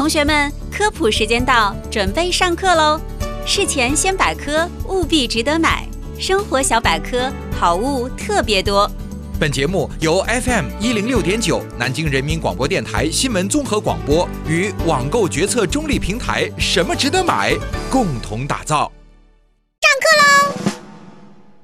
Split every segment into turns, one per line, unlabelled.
同学们，科普时间到，准备上课喽！事前先百科，务必值得买。生活小百科，好物特别多。
本节目由 FM 一零六点九南京人民广播电台新闻综合广播与网购决策中立平台“什么值得买”共同打造。
上课喽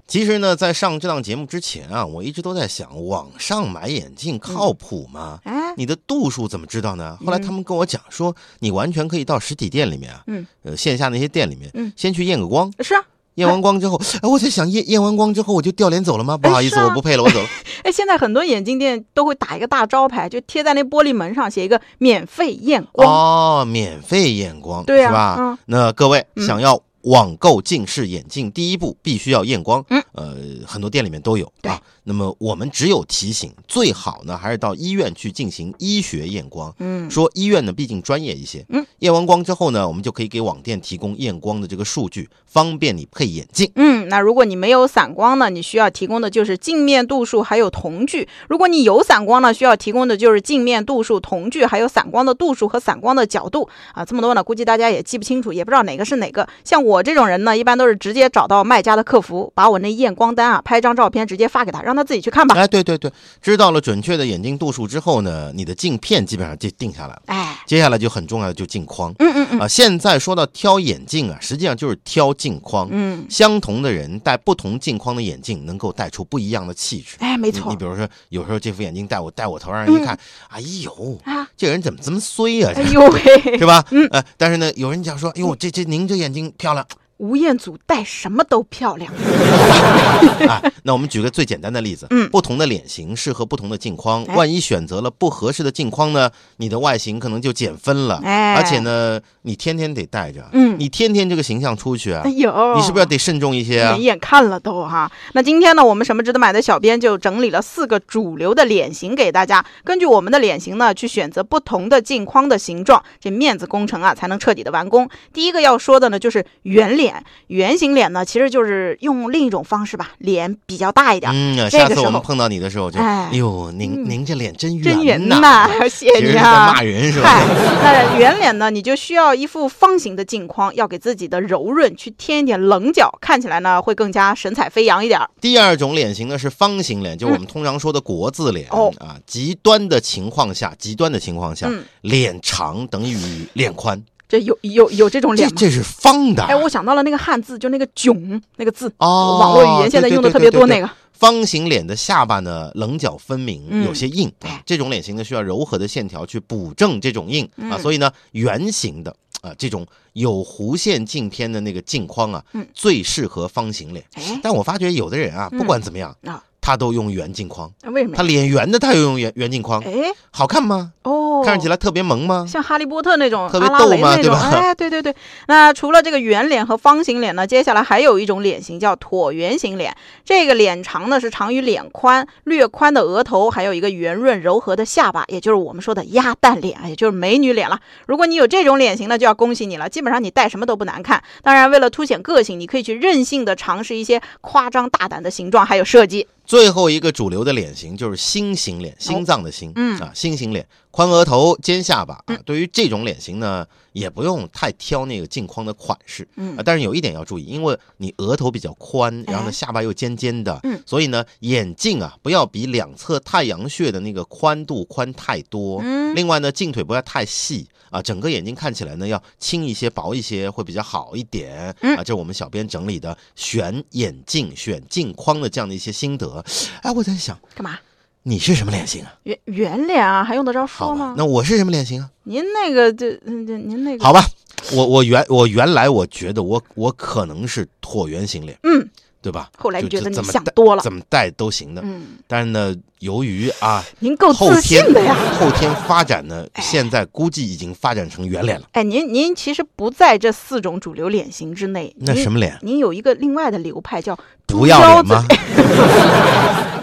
其实呢，在上这档节目之前啊，我一直都在想，网上买眼镜靠谱吗？
哎，
你的度数怎么知道呢？后来他们跟我讲说，你完全可以到实体店里面啊，
嗯，
呃，线下那些店里面，
嗯
先去验个光，
是啊，
验完光之后，哎，我在想验验完光之后我就掉脸走了吗？不好意思，
啊
我不配了，我走了。
哎，现在很多眼镜店都会打一个大招牌，就贴在那玻璃门上，写一个免费验光。
哦，免费验光，
对啊
是吧？
嗯
那各位
嗯
想要网购近视眼镜，第一步必须要验光。
嗯，
呃，很多店里面都有啊。那么我们只有提醒，最好呢还是到医院去进行医学验光。
嗯，
说医院呢，毕竟专业一些。
嗯，
验完光之后呢，我们就可以给网店提供验光的这个数据，方便你配眼镜。
嗯，那如果你没有散光呢，你需要提供的就是镜面度数还有瞳距；如果你有散光呢，需要提供的就是镜面度数、瞳距还有散光的度数和散光的角度啊。这么多呢，估计大家也记不清楚，也不知道哪个是哪个。像我这种人呢，一般都是直接找到卖家的客服，把我那验光单啊拍张照片直接发给他，让他自己去看吧。
哎，对对对，知道了准确的眼镜度数之后呢，你的镜片基本上就定下来了。
哎，
接下来就很重要的就镜框。
嗯嗯嗯
啊，现在说到挑眼镜啊，实际上就是挑镜框。
嗯，
相同的人戴不同镜框的眼镜，能够带出不一样的气质。
哎，没错
你比如说，有时候这副眼镜戴我戴我头上，一看，哎呦，
啊，
这人怎么这么衰啊？
哎呦喂，
是吧？嗯，呃，但是呢，有人讲说，哎呦，这这您这眼睛漂亮
吴彦祖戴什么都漂亮。
啊。那我们举个最简单的例子，
嗯
不同的脸型适合不同的镜框，
哎
万一选择了不合适的镜框呢，你的外形可能就减分了。
哎
而且呢，你天天得戴着，
嗯
你天天这个形象出去啊
哎，呦，
你是不是要得慎重一些啊
没？眼看了都哈。那今天呢，我们什么值得买的小编就整理了四个主流的脸型给大家，根据我们的脸型呢，去选择不同的镜框的形状，这面子工程啊才能彻底的完工。第一个要说的呢，就是圆脸，圆形脸呢，其实就是用另一种方式吧，脸比较大一点。
嗯，下次我们碰到你的时候就，
哎
哎呦，您
嗯
您这脸真圆
真圆
呐，
谢谢你啊。
骂人是吧？
嗨，那圆脸呢，你就需要一副方形的镜框，要给自己的柔润去添一点棱角，看起来呢会更加神采飞扬一点。
第二种脸型呢是方形脸，就是我们通常说的国字脸、
哦
啊。极端的情况下，极端的情况下，
嗯
脸长等于脸宽，
这有有有这种脸吗？
这是方的。
哎，我想到了那个汉字，就那个“囧”那个字，
哦，
网络语言现在用的特别多。那
个
个，
方形脸的下巴呢，棱角分明，
嗯
有些硬。这种脸型呢，需要柔和的线条去补正这种硬啊。
嗯
所以呢，圆形的啊，这种有弧线镜片的那个镜框啊，
嗯
最适合方形脸。
哎，
但我发觉有的人啊，
嗯
不管怎么样
啊，
他都用圆镜框。
为什么？
他脸圆的，他又用圆圆镜框，
哎，
好看吗？
哦，
看起来特别萌吗？
像哈利波特那种
特别逗吗对
蕾那种，
吧
哎，对对对。那除了这个圆脸和方形脸呢，接下来还有一种脸型叫椭圆形脸。这个脸长呢是长于脸宽，略宽的额头，还有一个圆润柔和的下巴，也就是我们说的鸭蛋脸，也就是美女脸了。如果你有这种脸型呢，就要恭喜你了，基本上你戴什么都不难看。当然，为了凸显个性，你可以去任性的尝试一些夸张大胆的形状还有设计。
最后一个主流的脸型就是心型脸，心脏的心，
嗯。
啊，心型脸，宽额头，尖下巴啊。对于这种脸型呢，也不用太挑那个镜框的款式，
嗯。
啊，但是有一点要注意，因为你额头比较宽，然后
哎
呢下巴又尖尖的，
嗯。
所以呢眼镜啊不要比两侧太阳穴的那个宽度宽太多，
嗯。
另外呢镜腿不要太细啊，整个眼睛看起来呢要轻一些、薄一些会比较好一点，
嗯。
啊，这是我们小编整理的选眼镜、选镜框的这样的一些心得。哎，我在想
干嘛？
你是什么脸型啊？
圆圆脸啊，还用得着说吗，？
那我是什么脸型啊？
您那个这嗯这您那个
好吧，我我原我原来我觉得我我可能是椭圆形脸，
嗯，
对吧？
后来你觉得你想多了。
怎么戴都行的。
嗯，
但是呢，由于啊
您够自信的呀。
后天发展呢，现在估计已经发展成圆脸了。
哎，您您其实不在这四种主流脸型之内。
那什么脸？
您有一个另外的流派叫猪
不要？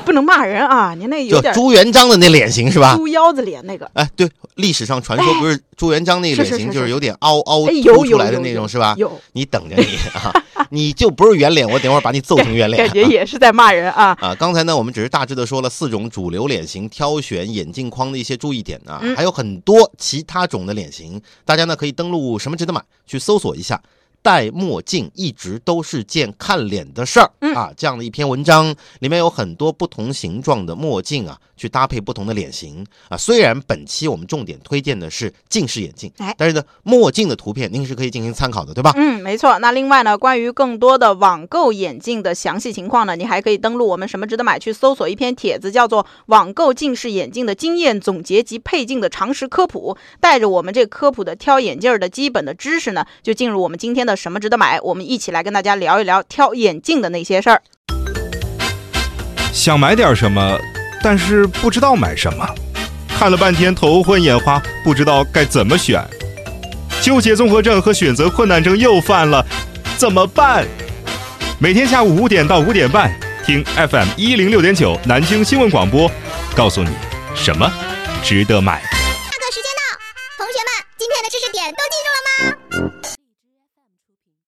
不能骂人啊！您那有点
朱元璋的那脸型是吧？
猪腰子脸那个。
哎，对，历史上传说不是朱元璋那个脸型，就是有点凹凹出来的那种是吧？
有，
你等着你啊！你就不是圆脸，我等会儿把你揍成圆脸。
感觉也是在骂人啊。
啊，刚才呢，我们只是大致的说了四种主流脸型挑选眼镜框的一些注意点啊，
嗯
还有很多其他种的脸型，大家呢可以登录什么值得买去搜索一下。戴墨镜一直都是件看脸的事儿
嗯
啊，这样的一篇文章里面有很多不同形状的墨镜啊，去搭配不同的脸型啊。虽然本期我们重点推荐的是近视眼镜
哎，
但是呢，墨镜的图片您是可以进行参考的，对吧？
嗯，没错。那另外呢，关于更多的网购眼镜的详细情况呢，你还可以登录我们什么值得买去搜索一篇帖子，叫做《网购近视眼镜的经验总结及配镜的常识科普》。带着我们这科普的挑眼镜儿的基本的知识呢，就进入我们今天的什么值得买，我们一起来跟大家聊一聊挑眼镜的那些事儿。
想买点什么，但是不知道买什么，看了半天头昏眼花，不知道该怎么选，纠结综合症和选择困难症又犯了，怎么办？每天下午五点到五点半，听 FM 一零六点九南京新闻广播，告诉你什么值得买。